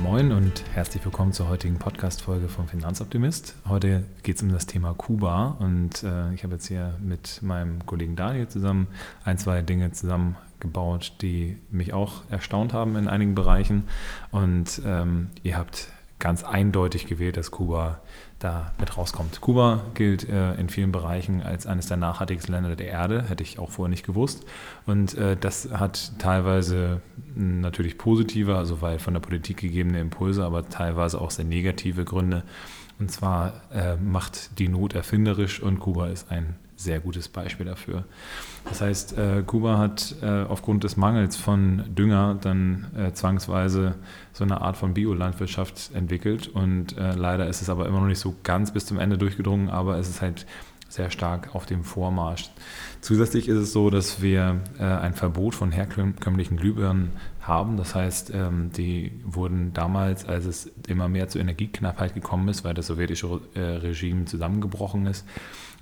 Moin und herzlich willkommen zur heutigen Podcast-Folge vom Finanzoptimist. Heute geht es um das Thema Kuba und äh, ich habe jetzt hier mit meinem Kollegen Daniel zusammen ein, zwei Dinge zusammengebaut, die mich auch erstaunt haben in einigen Bereichen. Und ähm, ihr habt ganz eindeutig gewählt, dass Kuba da mit rauskommt. Kuba gilt äh, in vielen Bereichen als eines der nachhaltigsten Länder der Erde, hätte ich auch vorher nicht gewusst. Und äh, das hat teilweise natürlich positive, also weil von der Politik gegebene Impulse, aber teilweise auch sehr negative Gründe. Und zwar äh, macht die Not erfinderisch und Kuba ist ein sehr gutes Beispiel dafür. Das heißt, äh, Kuba hat äh, aufgrund des Mangels von Dünger dann äh, zwangsweise so eine Art von Biolandwirtschaft entwickelt und äh, leider ist es aber immer noch nicht so ganz bis zum Ende durchgedrungen, aber es ist halt sehr stark auf dem Vormarsch. Zusätzlich ist es so, dass wir äh, ein Verbot von herkömmlichen Glühbirnen haben. Das heißt, ähm, die wurden damals, als es immer mehr zur Energieknappheit gekommen ist, weil das sowjetische äh, Regime zusammengebrochen ist,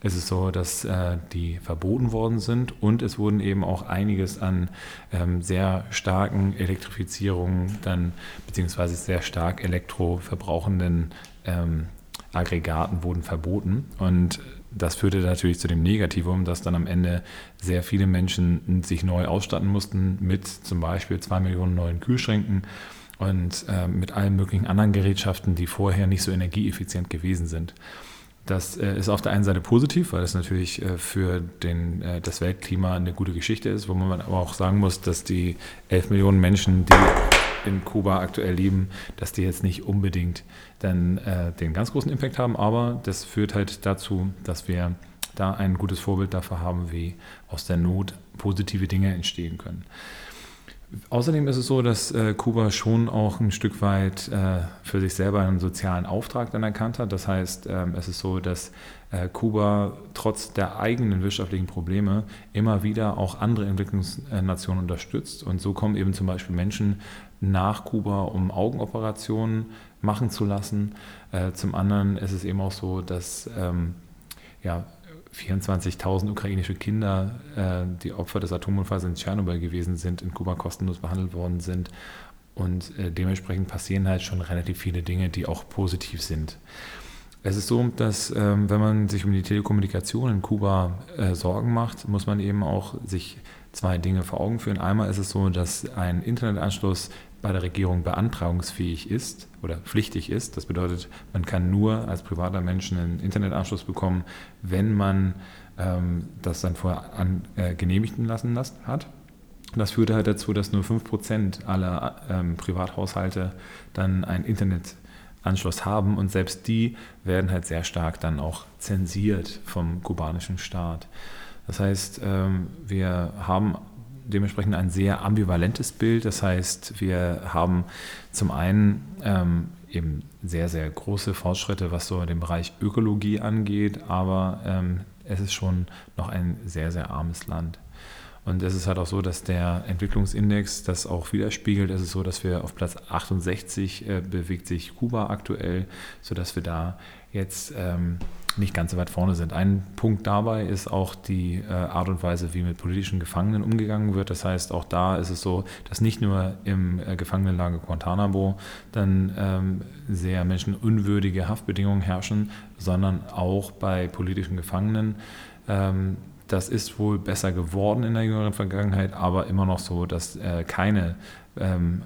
ist es so, dass äh, die verboten worden sind und es wurden eben auch einiges an ähm, sehr starken Elektrifizierungen dann beziehungsweise sehr stark elektroverbrauchenden ähm, Aggregaten wurden verboten und das führte natürlich zu dem Negativum, dass dann am Ende sehr viele Menschen sich neu ausstatten mussten mit zum Beispiel zwei Millionen neuen Kühlschränken und äh, mit allen möglichen anderen Gerätschaften, die vorher nicht so energieeffizient gewesen sind. Das äh, ist auf der einen Seite positiv, weil es natürlich äh, für den, äh, das Weltklima eine gute Geschichte ist, wo man aber auch sagen muss, dass die 11 Millionen Menschen, die in Kuba aktuell leben, dass die jetzt nicht unbedingt dann äh, den ganz großen Impact haben, aber das führt halt dazu, dass wir da ein gutes Vorbild dafür haben, wie aus der Not positive Dinge entstehen können. Außerdem ist es so, dass äh, Kuba schon auch ein Stück weit äh, für sich selber einen sozialen Auftrag dann erkannt hat. Das heißt, ähm, es ist so, dass äh, Kuba trotz der eigenen wirtschaftlichen Probleme immer wieder auch andere Entwicklungsnationen unterstützt. Und so kommen eben zum Beispiel Menschen nach Kuba, um Augenoperationen machen zu lassen. Äh, zum anderen ist es eben auch so, dass ähm, ja, 24.000 ukrainische Kinder, äh, die Opfer des Atomunfalls in Tschernobyl gewesen sind, in Kuba kostenlos behandelt worden sind. Und äh, dementsprechend passieren halt schon relativ viele Dinge, die auch positiv sind. Es ist so, dass ähm, wenn man sich um die Telekommunikation in Kuba äh, Sorgen macht, muss man eben auch sich zwei Dinge vor Augen führen. Einmal ist es so, dass ein Internetanschluss bei der Regierung beantragungsfähig ist oder pflichtig ist. Das bedeutet, man kann nur als privater Mensch einen Internetanschluss bekommen, wenn man ähm, das dann vorher an, äh, genehmigen lassen las hat. Das führte halt dazu, dass nur 5% aller ähm, Privathaushalte dann einen Internetanschluss haben und selbst die werden halt sehr stark dann auch zensiert vom kubanischen Staat. Das heißt, ähm, wir haben dementsprechend ein sehr ambivalentes Bild. Das heißt, wir haben zum einen ähm, eben sehr, sehr große Fortschritte, was so den Bereich Ökologie angeht, aber ähm, es ist schon noch ein sehr, sehr armes Land. Und es ist halt auch so, dass der Entwicklungsindex das auch widerspiegelt. Es ist so, dass wir auf Platz 68 äh, bewegt sich Kuba aktuell, sodass wir da jetzt ähm, nicht ganz so weit vorne sind. Ein Punkt dabei ist auch die äh, Art und Weise, wie mit politischen Gefangenen umgegangen wird. Das heißt, auch da ist es so, dass nicht nur im äh, Gefangenenlager Guantanamo dann ähm, sehr menschenunwürdige Haftbedingungen herrschen, sondern auch bei politischen Gefangenen. Ähm, das ist wohl besser geworden in der jüngeren Vergangenheit, aber immer noch so, dass äh, keine, ähm,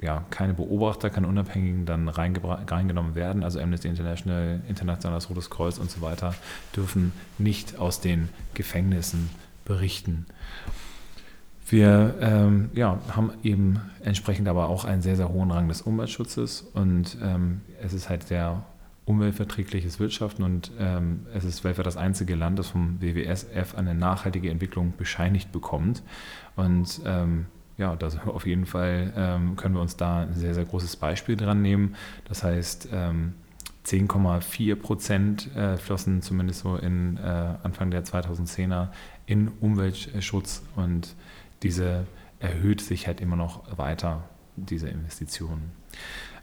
ja, keine Beobachter, keine Unabhängigen dann reingenommen werden. Also Amnesty International, Internationales Rotes Kreuz und so weiter dürfen nicht aus den Gefängnissen berichten. Wir ähm, ja, haben eben entsprechend aber auch einen sehr, sehr hohen Rang des Umweltschutzes und ähm, es ist halt der umweltverträgliches Wirtschaften und ähm, es ist weltweit das einzige Land, das vom WWSF eine nachhaltige Entwicklung bescheinigt bekommt. Und ähm, ja, das auf jeden Fall ähm, können wir uns da ein sehr, sehr großes Beispiel dran nehmen. Das heißt, 10,4 ähm, Prozent äh, flossen zumindest so in äh, Anfang der 2010er in Umweltschutz und diese erhöht sich halt immer noch weiter, diese Investitionen.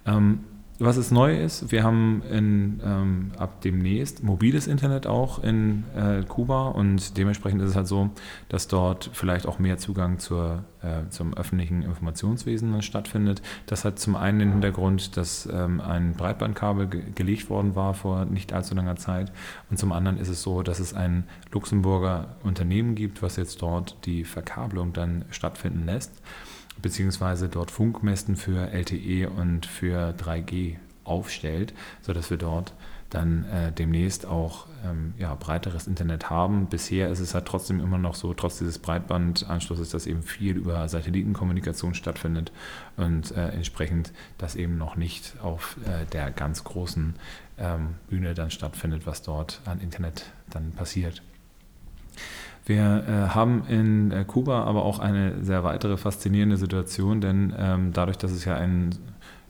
Ähm, was es neu ist, wir haben in, ähm, ab demnächst mobiles Internet auch in äh, Kuba und dementsprechend ist es halt so, dass dort vielleicht auch mehr Zugang zur, äh, zum öffentlichen Informationswesen stattfindet. Das hat zum einen den Hintergrund, dass ähm, ein Breitbandkabel ge gelegt worden war vor nicht allzu langer Zeit und zum anderen ist es so, dass es ein Luxemburger Unternehmen gibt, was jetzt dort die Verkabelung dann stattfinden lässt beziehungsweise dort Funkmästen für LTE und für 3G aufstellt, sodass wir dort dann äh, demnächst auch ähm, ja, breiteres Internet haben. Bisher ist es halt trotzdem immer noch so, trotz dieses Breitbandanschlusses, dass eben viel über Satellitenkommunikation stattfindet und äh, entsprechend das eben noch nicht auf äh, der ganz großen ähm, Bühne dann stattfindet, was dort an Internet dann passiert. Wir äh, haben in äh, Kuba aber auch eine sehr weitere faszinierende Situation, denn ähm, dadurch, dass es ja ein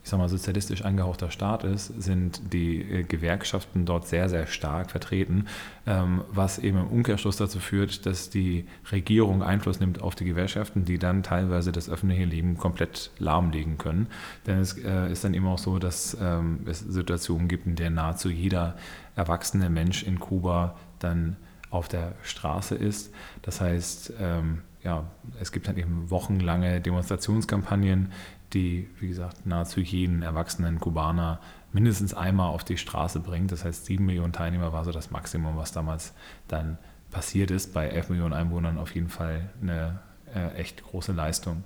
ich sag mal, sozialistisch angehauchter Staat ist, sind die äh, Gewerkschaften dort sehr, sehr stark vertreten, ähm, was eben im Umkehrschluss dazu führt, dass die Regierung Einfluss nimmt auf die Gewerkschaften, die dann teilweise das öffentliche Leben komplett lahmlegen können. Denn es äh, ist dann eben auch so, dass ähm, es Situationen gibt, in der nahezu jeder erwachsene Mensch in Kuba dann auf der Straße ist. Das heißt, ähm, ja, es gibt dann eben wochenlange Demonstrationskampagnen, die, wie gesagt, nahezu jeden erwachsenen Kubaner mindestens einmal auf die Straße bringt. Das heißt, sieben Millionen Teilnehmer war so das Maximum, was damals dann passiert ist. Bei elf Millionen Einwohnern auf jeden Fall eine äh, echt große Leistung.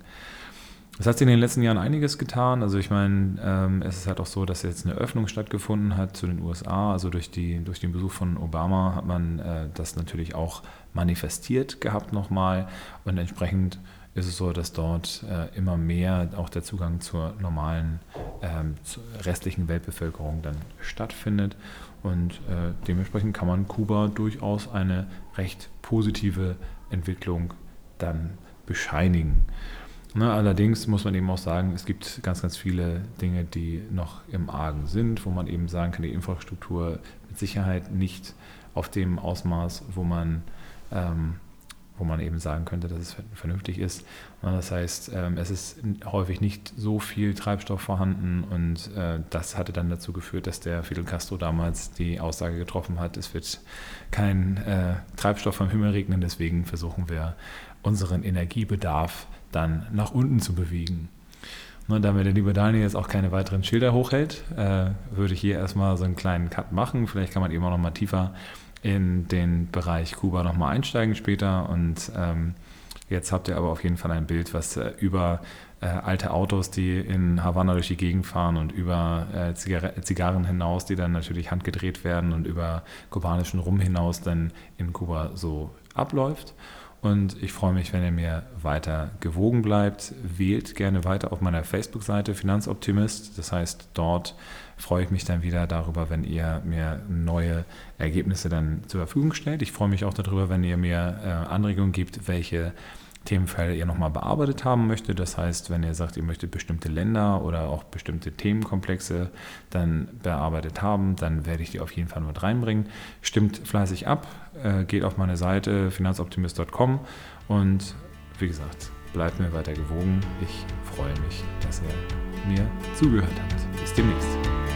Es hat sich in den letzten Jahren einiges getan. Also ich meine, ähm, es ist halt auch so, dass jetzt eine Öffnung stattgefunden hat zu den USA. Also durch, die, durch den Besuch von Obama hat man äh, das natürlich auch manifestiert gehabt nochmal. Und entsprechend ist es so, dass dort äh, immer mehr auch der Zugang zur normalen, ähm, zur restlichen Weltbevölkerung dann stattfindet. Und äh, dementsprechend kann man Kuba durchaus eine recht positive Entwicklung dann bescheinigen. Ne, allerdings muss man eben auch sagen, es gibt ganz, ganz viele Dinge, die noch im Argen sind, wo man eben sagen kann, die Infrastruktur mit Sicherheit nicht auf dem Ausmaß, wo man, ähm, wo man eben sagen könnte, dass es vernünftig ist. Ne, das heißt, ähm, es ist häufig nicht so viel Treibstoff vorhanden und äh, das hatte dann dazu geführt, dass der Fidel Castro damals die Aussage getroffen hat, es wird kein äh, Treibstoff vom Himmel regnen, deswegen versuchen wir unseren Energiebedarf dann nach unten zu bewegen. Und damit der liebe Daniel jetzt auch keine weiteren Schilder hochhält, äh, würde ich hier erstmal so einen kleinen Cut machen. Vielleicht kann man eben auch nochmal tiefer in den Bereich Kuba nochmal einsteigen später. Und ähm, jetzt habt ihr aber auf jeden Fall ein Bild, was äh, über äh, alte Autos, die in Havanna durch die Gegend fahren und über äh, Zigarren hinaus, die dann natürlich handgedreht werden und über kubanischen Rum hinaus dann in Kuba so abläuft. Und ich freue mich, wenn ihr mir weiter gewogen bleibt. Wählt gerne weiter auf meiner Facebook-Seite Finanzoptimist. Das heißt, dort freue ich mich dann wieder darüber, wenn ihr mir neue Ergebnisse dann zur Verfügung stellt. Ich freue mich auch darüber, wenn ihr mir äh, Anregungen gibt, welche Themenfelder ihr nochmal bearbeitet haben möchtet. Das heißt, wenn ihr sagt, ihr möchtet bestimmte Länder oder auch bestimmte Themenkomplexe dann bearbeitet haben, dann werde ich die auf jeden Fall mit reinbringen. Stimmt fleißig ab, äh, geht auf meine Seite finanzoptimist.com und wie gesagt, bleibt mir weiter gewogen. Ich freue mich, dass ihr mir zugehört habt. Bis demnächst.